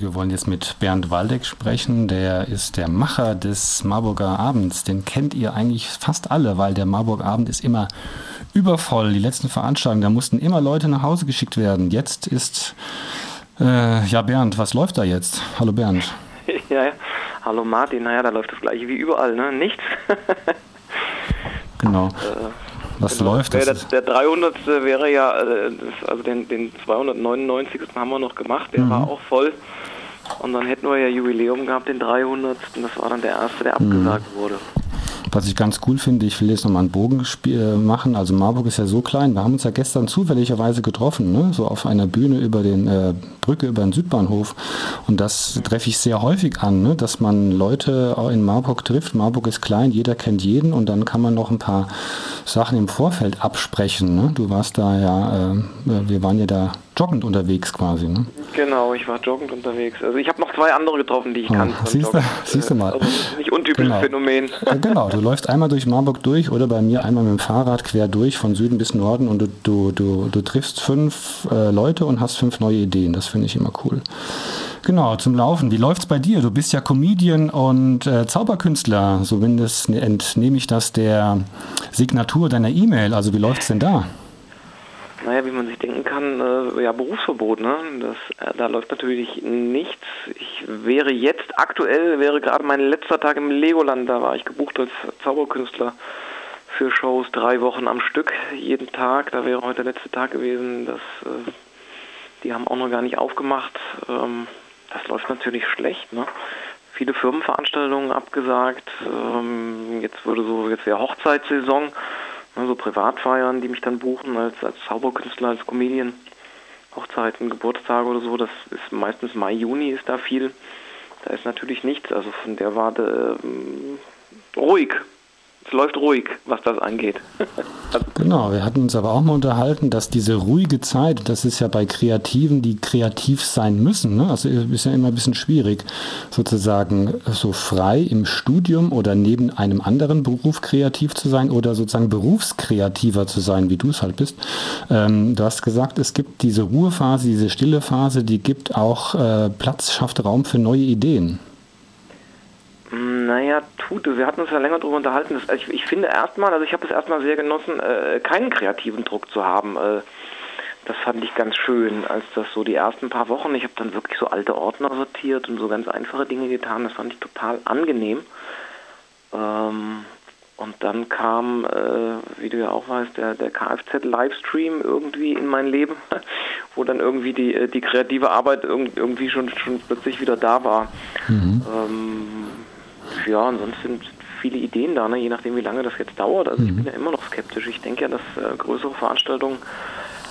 Wir wollen jetzt mit Bernd Waldeck sprechen. Der ist der Macher des Marburger Abends. Den kennt ihr eigentlich fast alle, weil der Marburger Abend ist immer übervoll. Die letzten Veranstaltungen, da mussten immer Leute nach Hause geschickt werden. Jetzt ist, äh, ja Bernd, was läuft da jetzt? Hallo Bernd. Ja, ja. hallo Martin. Naja, da läuft das gleiche wie überall, ne? Nichts. genau. Äh, was genau. läuft? Das der, der 300. wäre ja, äh, also den, den 299. haben wir noch gemacht, der mhm. war auch voll. Und dann hätten wir ja Jubiläum gehabt, den 300. Und das war dann der erste, der abgesagt mhm. wurde. Was ich ganz cool finde, ich will jetzt nochmal einen Bogen äh, machen. Also Marburg ist ja so klein. Wir haben uns ja gestern zufälligerweise getroffen, ne? so auf einer Bühne über den äh, Brücke über den Südbahnhof. Und das treffe ich sehr häufig an, ne? dass man Leute auch in Marburg trifft. Marburg ist klein, jeder kennt jeden und dann kann man noch ein paar Sachen im Vorfeld absprechen. Ne? Du warst da ja, äh, wir waren ja da joggend unterwegs quasi, ne? Genau, ich war joggend unterwegs. Also ich habe noch zwei andere getroffen, die ich oh, kannte. Siehst du, siehst du mal. Also untypisches genau. Phänomen. genau, du läufst einmal durch Marburg durch oder bei mir einmal mit dem Fahrrad quer durch von Süden bis Norden und du, du, du, du triffst fünf äh, Leute und hast fünf neue Ideen. Das finde ich immer cool. Genau, zum Laufen. Wie läuft's bei dir? Du bist ja Comedian und äh, Zauberkünstler. Zumindest entnehme ich das der Signatur deiner E-Mail. Also wie läuft's denn da? Naja, wie man sich denken kann, äh, ja, Berufsverbot, ne? Das, äh, da läuft natürlich nichts. Ich wäre jetzt, aktuell wäre gerade mein letzter Tag im Legoland, da war ich gebucht als Zauberkünstler für Shows drei Wochen am Stück, jeden Tag. Da wäre heute der letzte Tag gewesen. Das, äh, die haben auch noch gar nicht aufgemacht. Ähm, das läuft natürlich schlecht, ne? Viele Firmenveranstaltungen abgesagt. Ähm, jetzt würde so, jetzt wäre Hochzeitssaison ne, so Privatfeiern, die mich dann buchen als, als Zauberkünstler, als Comedian, Hochzeiten, Geburtstage oder so, das ist meistens Mai, Juni ist da viel. Da ist natürlich nichts, also von der Warte ähm, ruhig, es läuft ruhig, was das angeht. genau, wir hatten uns aber auch mal unterhalten, dass diese ruhige Zeit, das ist ja bei Kreativen, die kreativ sein müssen, ne? also ist ja immer ein bisschen schwierig, sozusagen so frei im Studium oder neben einem anderen Beruf kreativ zu sein oder sozusagen berufskreativer zu sein, wie du es halt bist. Ähm, du hast gesagt, es gibt diese Ruhephase, diese stille Phase, die gibt auch äh, Platz, schafft Raum für neue Ideen. Naja, tut es. Wir hatten uns ja länger darüber unterhalten. Ich, ich, finde erstmal, also ich habe es erstmal sehr genossen, äh, keinen kreativen Druck zu haben. Äh, das fand ich ganz schön, als das so die ersten paar Wochen, ich habe dann wirklich so alte Ordner sortiert und so ganz einfache Dinge getan. Das fand ich total angenehm. Ähm, und dann kam, äh, wie du ja auch weißt, der, der Kfz-Livestream irgendwie in mein Leben, wo dann irgendwie die, äh, die kreative Arbeit irgendwie schon, schon plötzlich wieder da war. Mhm. Ähm, ja, ansonsten sind viele Ideen da, ne? je nachdem, wie lange das jetzt dauert. Also mhm. ich bin ja immer noch skeptisch. Ich denke ja, dass äh, größere Veranstaltungen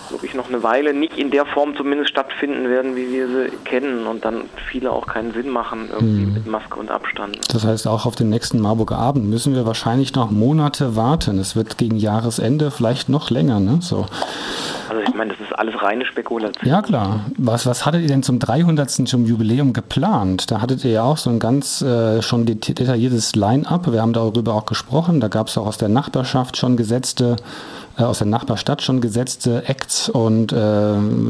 wirklich noch eine Weile nicht in der Form zumindest stattfinden werden, wie wir sie kennen und dann viele auch keinen Sinn machen, irgendwie mhm. mit Maske und Abstand. Das heißt, auch auf den nächsten Marburger Abend müssen wir wahrscheinlich noch Monate warten. Es wird gegen Jahresende vielleicht noch länger, ne? So. Also ich meine, das ist alles reine Spekulation. Ja klar. Was, was hattet ihr denn zum 300. zum Jubiläum geplant? Da hattet ihr ja auch so ein ganz äh, schon detailliertes Line-up. Wir haben darüber auch gesprochen. Da gab es auch aus der Nachbarschaft schon gesetzte äh, aus der Nachbarstadt schon gesetzte Acts und äh,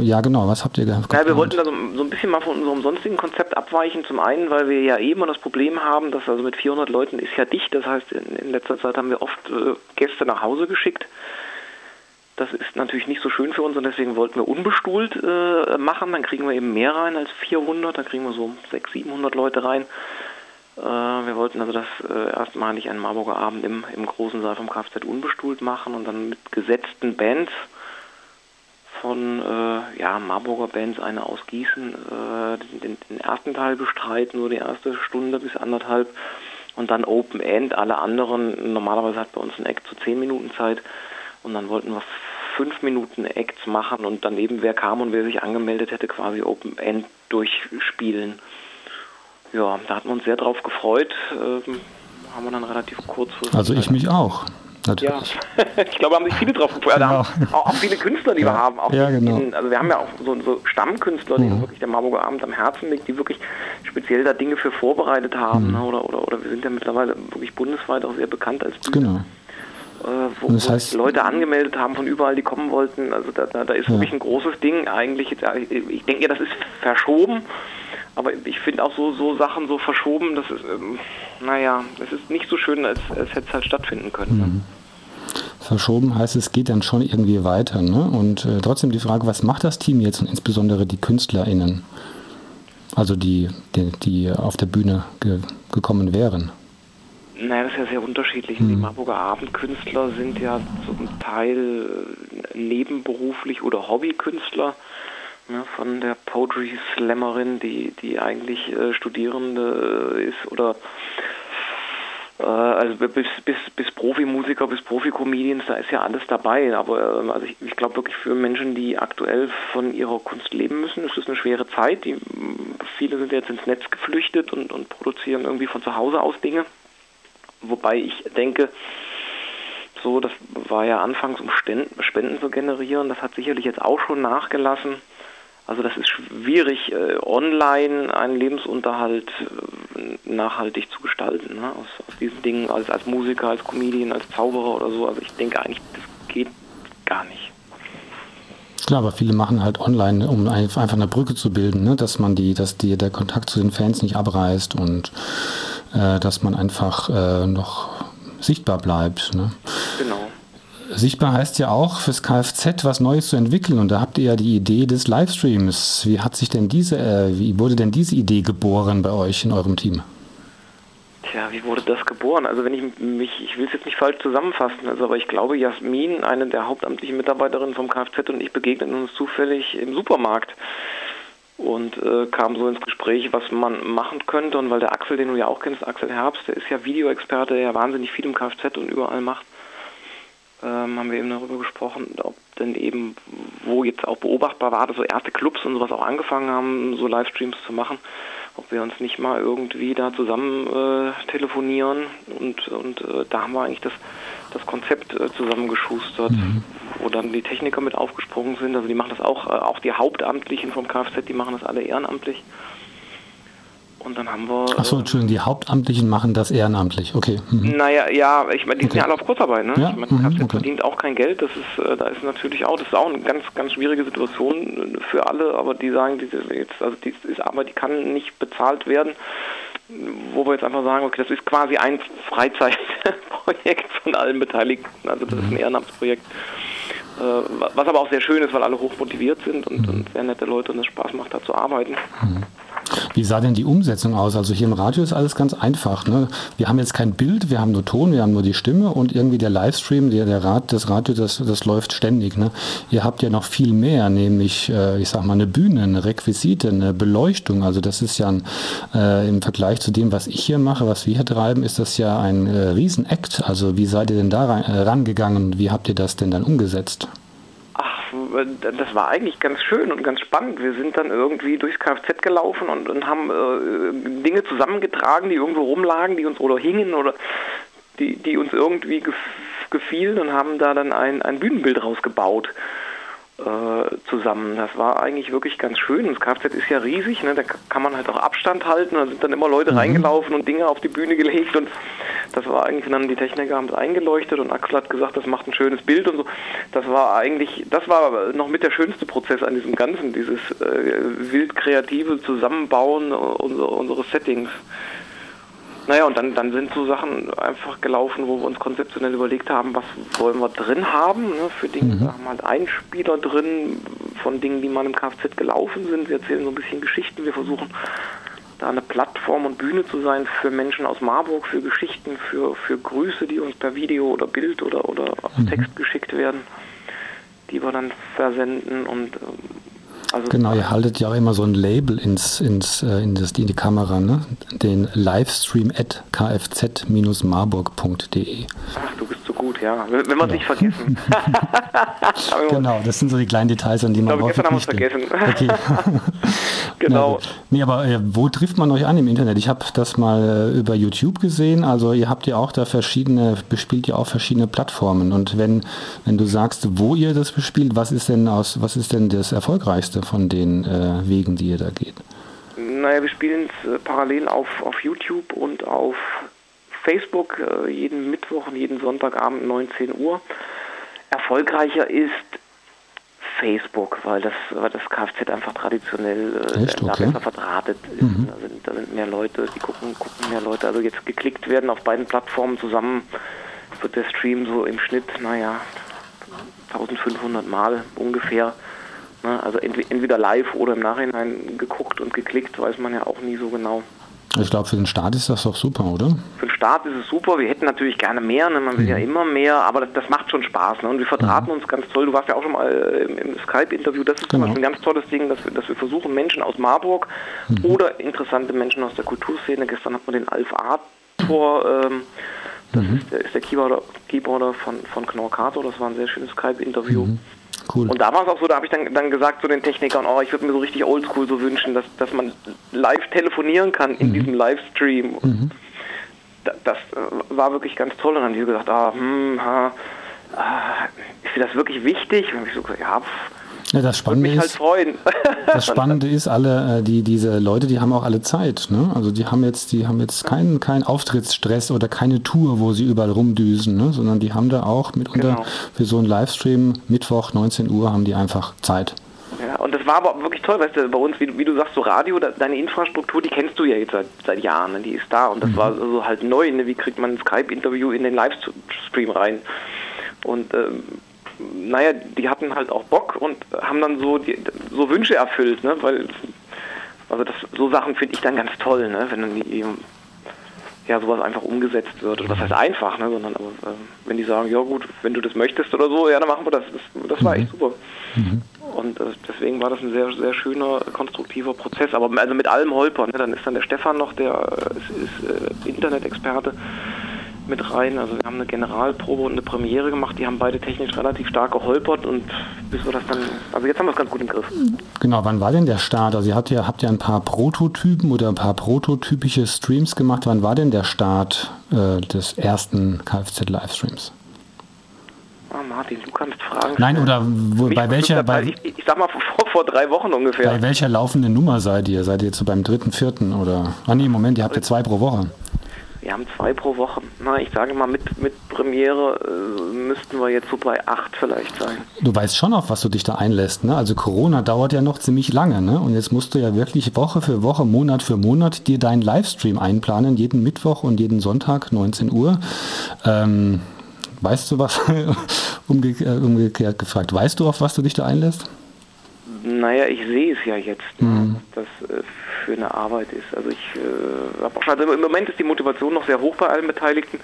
ja genau, was habt ihr geplant? Ja, wir wollten da so, so, ein bisschen mal von unserem sonstigen Konzept abweichen. Zum einen, weil wir ja eben das Problem haben, dass also mit 400 Leuten ist ja dicht. Das heißt, in, in letzter Zeit haben wir oft äh, Gäste nach Hause geschickt das ist natürlich nicht so schön für uns und deswegen wollten wir unbestuhlt äh, machen. Dann kriegen wir eben mehr rein als 400. Da kriegen wir so 600, 700 Leute rein. Äh, wir wollten also das äh, erstmalig einen Marburger Abend im, im großen Saal vom Kfz unbestuhlt machen und dann mit gesetzten Bands von äh, ja, Marburger Bands, eine aus Gießen, äh, den, den, ersten Teil bestreiten, nur die erste Stunde bis anderthalb und dann Open End. Alle anderen, normalerweise hat bei uns ein Act zu 10 Minuten Zeit und dann wollten wir fünf Minuten Acts machen und daneben, wer kam und wer sich angemeldet hätte, quasi Open End durchspielen. Ja, da hatten wir uns sehr drauf gefreut. Ähm, haben wir dann relativ kurz. Also ich mich auch. Natürlich. Ja, ich glaube, haben sich viele drauf gefreut. Genau. Auch, auch, viele Künstler, die ja. wir haben. Auch ja, genau. In, also wir haben ja auch so, so Stammkünstler, mhm. die wirklich der Marburger Abend am Herzen liegt, die wirklich speziell da Dinge für vorbereitet haben. Mhm. Ne? Oder, oder, oder wir sind ja mittlerweile wirklich bundesweit auch sehr bekannt als Bühne. Genau wo, das heißt, Leute angemeldet haben von überall, die kommen wollten. Also da, da, da ist ja. wirklich ein großes Ding eigentlich. Jetzt, ich denke ja, das ist verschoben, Aber ich finde auch so, so Sachen so verschoben, das ist, ähm, naja, es ist nicht so schön, als, als hätte es halt stattfinden können. Ne? Mhm. Verschoben heißt, es geht dann schon irgendwie weiter. Ne? Und äh, trotzdem die Frage, was macht das Team jetzt und insbesondere die KünstlerInnen? Also die, die, die auf der Bühne ge gekommen wären. Naja, das ist ja sehr unterschiedlich. Mhm. Die Marburger Abendkünstler sind ja zum Teil nebenberuflich oder Hobbykünstler. Ne, von der Poetry Slammerin, die, die eigentlich äh, Studierende äh, ist, oder äh, also bis, bis, bis Profimusiker, bis Profi-Comedians, da ist ja alles dabei. Aber ähm, also ich, ich glaube wirklich für Menschen, die aktuell von ihrer Kunst leben müssen, ist es eine schwere Zeit. Die, viele sind jetzt ins Netz geflüchtet und, und produzieren irgendwie von zu Hause aus Dinge. Wobei ich denke, so, das war ja anfangs, um Spenden zu generieren, das hat sicherlich jetzt auch schon nachgelassen. Also das ist schwierig, äh, online einen Lebensunterhalt äh, nachhaltig zu gestalten. Ne? Aus, aus, diesen Dingen als, als Musiker, als Comedian, als Zauberer oder so. Also ich denke eigentlich, das geht gar nicht. Klar, aber viele machen halt online, um einfach eine Brücke zu bilden, ne? dass man die, dass die, der Kontakt zu den Fans nicht abreißt und äh, dass man einfach äh, noch sichtbar bleibt. Ne? Genau. Sichtbar heißt ja auch fürs Kfz was Neues zu entwickeln und da habt ihr ja die Idee des Livestreams. Wie hat sich denn diese, äh, wie wurde denn diese Idee geboren bei euch in eurem Team? Tja, wie wurde das geboren? Also wenn ich mich, ich will es jetzt nicht falsch zusammenfassen, also aber ich glaube, Jasmin, eine der hauptamtlichen Mitarbeiterinnen vom Kfz und ich begegneten uns zufällig im Supermarkt und äh, kam so ins Gespräch, was man machen könnte. Und weil der Axel, den du ja auch kennst, Axel Herbst, der ist ja Videoexperte, der ja wahnsinnig viel im Kfz und überall macht ähm, haben wir eben darüber gesprochen, ob denn eben, wo jetzt auch beobachtbar war, dass so erste Clubs und sowas auch angefangen haben, so Livestreams zu machen, ob wir uns nicht mal irgendwie da zusammen äh, telefonieren und, und äh, da haben wir eigentlich das, das Konzept äh, zusammengeschustert, mhm. wo dann die Techniker mit aufgesprungen sind, also die machen das auch, äh, auch die Hauptamtlichen vom Kfz, die machen das alle ehrenamtlich. Und dann haben wir. Achso, äh, Entschuldigung, die Hauptamtlichen machen das ehrenamtlich, okay. Mhm. Naja, ja, ich meine, die okay. sind ja alle auf Kurzarbeit, ne? Ja? Ich meine, mhm, okay. verdient auch kein Geld, das ist, äh, da ist natürlich auch, das ist auch eine ganz, ganz schwierige Situation für alle, aber die sagen, diese jetzt, also die ist Arbeit, die kann nicht bezahlt werden. Wo wir jetzt einfach sagen, okay, das ist quasi ein Freizeitprojekt von allen Beteiligten, also das ist ein mhm. Ehrenamtsprojekt. Äh, was aber auch sehr schön ist, weil alle hoch motiviert sind und, mhm. und sehr nette Leute und es Spaß macht, da zu arbeiten. Wie sah denn die Umsetzung aus? Also hier im Radio ist alles ganz einfach. Ne? Wir haben jetzt kein Bild, wir haben nur Ton, wir haben nur die Stimme und irgendwie der Livestream, der, der Rad, das Radio, das, das läuft ständig. Ne? Ihr habt ja noch viel mehr, nämlich, äh, ich sag mal, eine Bühne, eine Requisite, eine Beleuchtung. Also das ist ja ein, äh, im Vergleich zu dem, was ich hier mache, was wir hier treiben, ist das ja ein äh, Riesenakt. Also wie seid ihr denn da rein, äh, rangegangen? Wie habt ihr das denn dann umgesetzt? Das war eigentlich ganz schön und ganz spannend. Wir sind dann irgendwie durchs Kfz gelaufen und, und haben äh, Dinge zusammengetragen, die irgendwo rumlagen, die uns oder hingen oder die, die uns irgendwie gefielen und haben da dann ein, ein Bühnenbild rausgebaut zusammen. Das war eigentlich wirklich ganz schön. Das Kfz ist ja riesig, ne? da kann man halt auch Abstand halten. Da sind dann immer Leute mhm. reingelaufen und Dinge auf die Bühne gelegt und das war eigentlich, dann die Techniker haben es eingeleuchtet und Axel hat gesagt, das macht ein schönes Bild und so. Das war eigentlich, das war noch mit der schönste Prozess an diesem Ganzen, dieses äh, wild kreative Zusammenbauen unserer, unseres Settings. Naja, und dann, dann sind so Sachen einfach gelaufen, wo wir uns konzeptionell überlegt haben, was wollen wir drin haben. Ne? Für Dinge, mhm. haben wir halt Einspieler drin von Dingen, die mal im Kfz gelaufen sind. Wir erzählen so ein bisschen Geschichten. Wir versuchen da eine Plattform und Bühne zu sein für Menschen aus Marburg, für Geschichten, für, für Grüße, die uns per Video oder Bild oder, oder mhm. Text geschickt werden, die wir dann versenden und ähm, also genau, ihr haltet ja auch immer so ein Label ins, ins, äh, in, das, in die Kamera, ne? Den Livestream at kfz-marburg.de. Ach, du bist so gut, ja. Wenn man genau. nicht vergessen. genau, das sind so die kleinen Details, an die man ich glaube, häufig nicht haben vergessen. Okay. genau. nee, aber äh, wo trifft man euch an im Internet? Ich habe das mal äh, über YouTube gesehen. Also ihr habt ja auch da verschiedene, bespielt ihr auch verschiedene Plattformen. Und wenn, wenn du sagst, wo ihr das bespielt, was ist denn aus, was ist denn das erfolgreichste? von den äh, Wegen, die ihr da geht? Naja, wir spielen es äh, parallel auf, auf YouTube und auf Facebook äh, jeden Mittwoch und jeden Sonntagabend 19 Uhr. Erfolgreicher ist Facebook, weil das, weil das Kfz einfach traditionell äh, Echt? da okay. besser verdrahtet ist. Mhm. Da, sind, da sind mehr Leute, die gucken, gucken mehr Leute. Also jetzt geklickt werden auf beiden Plattformen zusammen wird der Stream so im Schnitt, naja, 1500 Mal ungefähr. Ne? Also entweder live oder im Nachhinein geguckt und geklickt, weiß man ja auch nie so genau. Ich glaube, für den Start ist das doch super, oder? Für den Start ist es super. Wir hätten natürlich gerne mehr, ne? man will mhm. ja immer mehr, aber das, das macht schon Spaß. Ne? Und wir verdrahten mhm. uns ganz toll. Du warst ja auch schon mal äh, im, im Skype-Interview. Das ist genau. ein ganz tolles Ding, dass wir, dass wir versuchen, Menschen aus Marburg mhm. oder interessante Menschen aus der Kulturszene. Gestern hat man den Alf Arthur, ähm, das mhm. ist der, ist der Keyboarder, Keyboarder von, von Knorkato. Das war ein sehr schönes Skype-Interview. Cool. Und da war es auch so, da habe ich dann, dann gesagt zu den Technikern, oh, ich würde mir so richtig oldschool so wünschen, dass, dass man live telefonieren kann in mhm. diesem Livestream. Mhm. Das, das, äh, war wirklich ganz toll. Und dann haben die gesagt, ah, hm, ha, ah, ist dir das wirklich wichtig? Und dann habe ich so gesagt, ja, pff, ja, das Spannende mich halt ist, freuen. das Spannende ist, alle, äh, die, diese Leute, die haben auch alle Zeit. Ne? Also die haben jetzt, die haben jetzt keinen, keinen Auftrittsstress oder keine Tour, wo sie überall rumdüsen, ne? sondern die haben da auch mitunter genau. für so einen Livestream Mittwoch 19 Uhr haben die einfach Zeit. Ja, und das war aber wirklich toll, weißt du, bei uns, wie, wie du sagst, so Radio, da, deine Infrastruktur, die kennst du ja jetzt seit, seit Jahren, ne? die ist da und das mhm. war so halt neu, ne? wie kriegt man ein Skype-Interview in den Livestream rein? Und ähm, naja, die hatten halt auch Bock und haben dann so, die, so Wünsche erfüllt, ne? Weil, also das, so Sachen finde ich dann ganz toll, ne? Wenn dann die ja, sowas einfach umgesetzt wird. Oder was heißt einfach, ne? Sondern aber, äh, wenn die sagen, ja gut, wenn du das möchtest oder so, ja, dann machen wir das. Das, das war echt super. Mhm. Und äh, deswegen war das ein sehr, sehr schöner, konstruktiver Prozess. Aber also mit allem Holpern, ne? dann ist dann der Stefan noch, der äh, ist, ist äh, Internet-Experte mit rein. Also wir haben eine Generalprobe und eine Premiere gemacht. Die haben beide technisch relativ stark geholpert und bis wir das dann, also jetzt haben wir es ganz gut im Griff. Genau, wann war denn der Start? Also ihr habt ja, habt ja ein paar Prototypen oder ein paar prototypische Streams gemacht. Wann war denn der Start äh, des ersten Kfz-Livestreams? Ah, Martin, du kannst fragen. Nein, oder wo, bei welcher. Bei, ich, ich, sag mal vor, vor drei Wochen ungefähr. Bei welcher laufenden Nummer seid ihr? Seid ihr jetzt so beim dritten, vierten oder. Ah, nee, Moment, ihr habt ja zwei pro Woche. Wir haben zwei pro Woche. Na, ich sage mal, mit, mit Premiere äh, müssten wir jetzt so bei acht vielleicht sein. Du weißt schon, auf was du dich da einlässt. Ne? Also Corona dauert ja noch ziemlich lange. Ne? Und jetzt musst du ja wirklich Woche für Woche, Monat für Monat dir deinen Livestream einplanen. Jeden Mittwoch und jeden Sonntag, 19 Uhr. Ähm, weißt du was? Äh, umgekehrt gefragt. Weißt du, auf was du dich da einlässt? Naja, ich sehe es ja jetzt, mhm. was das äh, für eine Arbeit ist. Also ich äh, habe auch schon, also im Moment ist die Motivation noch sehr hoch bei allen Beteiligten.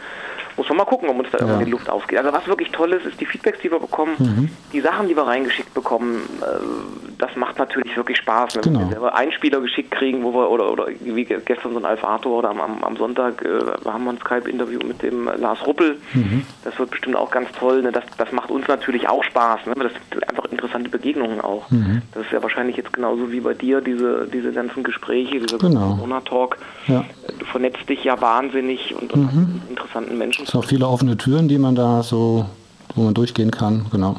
Muss man mal gucken, ob uns da ja. irgendwie die Luft aufgeht. Also was wirklich toll ist, ist die Feedbacks, die wir bekommen, mhm. die Sachen, die wir reingeschickt bekommen, äh, das macht natürlich wirklich Spaß. Wenn genau. wir selber Einspieler geschickt kriegen, wo wir, oder, oder wie gestern so ein Alphator oder am, am Sonntag äh, haben wir ein Skype-Interview mit dem Lars Ruppel. Mhm. Das wird bestimmt auch ganz toll. Ne? Das, das macht uns natürlich auch Spaß. Ne? Das sind einfach interessante Begegnungen auch. Mhm. Das ist ja wahrscheinlich jetzt genauso wie bei dir, diese, diese ganzen Gespräche, dieser genau. Corona-Talk. Ja. Du vernetzt dich ja wahnsinnig und, und mhm. interessanten Menschen. Es sind auch viele offene Türen, die man da so, wo man durchgehen kann, genau.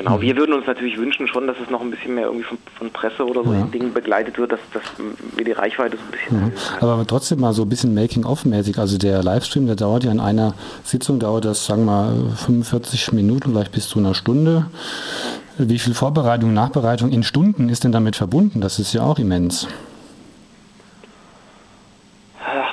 Genau, mhm. wir würden uns natürlich wünschen schon, dass es noch ein bisschen mehr irgendwie von, von Presse oder so ja. in Dingen begleitet wird, dass, dass wir die Reichweite so ein bisschen mhm. Aber trotzdem mal so ein bisschen Making-of-mäßig. Also der Livestream, der dauert ja in einer Sitzung, dauert das, sagen wir mal, 45 Minuten, vielleicht bis zu einer Stunde. Wie viel Vorbereitung, Nachbereitung in Stunden ist denn damit verbunden? Das ist ja auch immens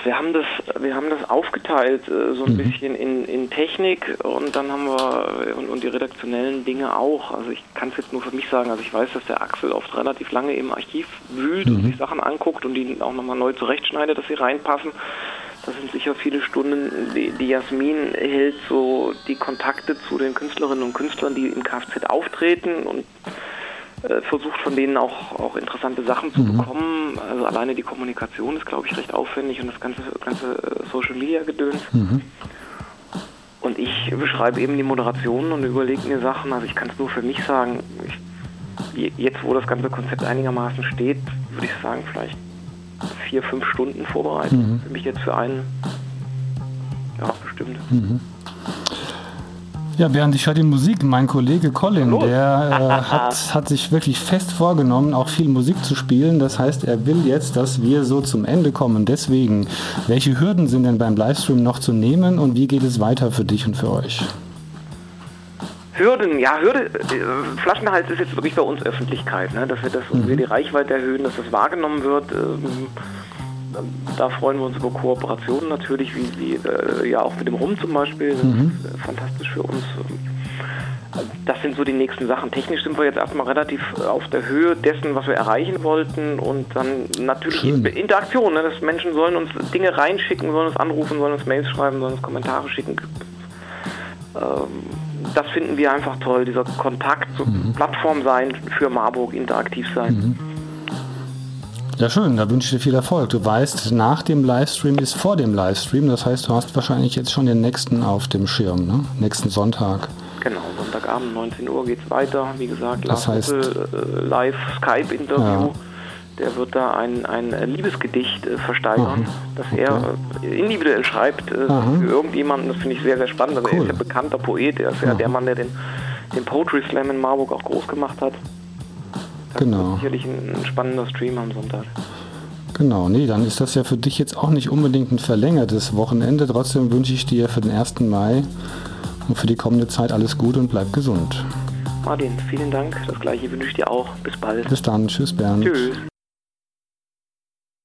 wir haben das, wir haben das aufgeteilt äh, so ein mhm. bisschen in, in Technik und dann haben wir und, und die redaktionellen Dinge auch. Also ich kann es jetzt nur für mich sagen, also ich weiß, dass der Axel oft relativ lange im Archiv wühlt mhm. und sich Sachen anguckt und die auch nochmal neu zurechtschneidet, dass sie reinpassen. Das sind sicher viele Stunden. Die, die Jasmin hält so die Kontakte zu den Künstlerinnen und Künstlern, die im Kfz auftreten und äh, versucht von denen auch, auch interessante Sachen zu mhm. bekommen. Also alleine die Kommunikation ist, glaube ich, recht aufwendig und das ganze, ganze äh, Social Media Gedöns. Mhm. Und ich beschreibe eben die Moderation und überlege mir Sachen. Also ich kann es nur für mich sagen, ich, jetzt wo das ganze Konzept einigermaßen steht, würde ich sagen, vielleicht vier, fünf Stunden vorbereiten. Mhm. Für mich jetzt für einen, ja, bestimmt. Mhm. Ja, während ich höre die Musik, mein Kollege Colin, der äh, hat, hat sich wirklich fest vorgenommen, auch viel Musik zu spielen. Das heißt, er will jetzt, dass wir so zum Ende kommen. Deswegen, welche Hürden sind denn beim Livestream noch zu nehmen und wie geht es weiter für dich und für euch? Hürden, ja, Hürde, äh, Flaschenhals ist jetzt wirklich bei uns Öffentlichkeit, ne? dass wir das, mhm. wir die Reichweite erhöhen, dass das wahrgenommen wird. Ähm, da freuen wir uns über Kooperationen natürlich, wie, wie äh, ja auch mit dem Rum zum Beispiel. Das mhm. ist äh, fantastisch für uns. Das sind so die nächsten Sachen. Technisch sind wir jetzt erstmal relativ auf der Höhe dessen, was wir erreichen wollten. Und dann natürlich Schön. Interaktion. Ne? Dass Menschen sollen uns Dinge reinschicken, sollen uns anrufen, sollen uns Mails schreiben, sollen uns Kommentare schicken. Ähm, das finden wir einfach toll, dieser Kontakt, so mhm. Plattform sein für Marburg, interaktiv sein. Mhm. Ja, schön, da wünsche ich dir viel Erfolg. Du weißt, nach dem Livestream ist vor dem Livestream, das heißt, du hast wahrscheinlich jetzt schon den nächsten auf dem Schirm, ne? Nächsten Sonntag. Genau, Sonntagabend, 19 Uhr geht es weiter. Wie gesagt, das heißt, äh, live Skype-Interview. Ja. Der wird da ein, ein Liebesgedicht äh, versteigern, Aha. das okay. er äh, individuell schreibt äh, für irgendjemanden. Das finde ich sehr, sehr spannend. Also cool. Er ist ja bekannter Poet, er ist ja der Mann, der den, den Poetry Slam in Marburg auch groß gemacht hat. Das genau. Wird sicherlich ein, ein spannender Stream am Sonntag. Genau, nee, dann ist das ja für dich jetzt auch nicht unbedingt ein verlängertes Wochenende. Trotzdem wünsche ich dir für den 1. Mai und für die kommende Zeit alles Gute und bleib gesund. Martin, vielen Dank. Das gleiche wünsche ich dir auch. Bis bald. Bis dann. Tschüss, Bernd. Tschüss.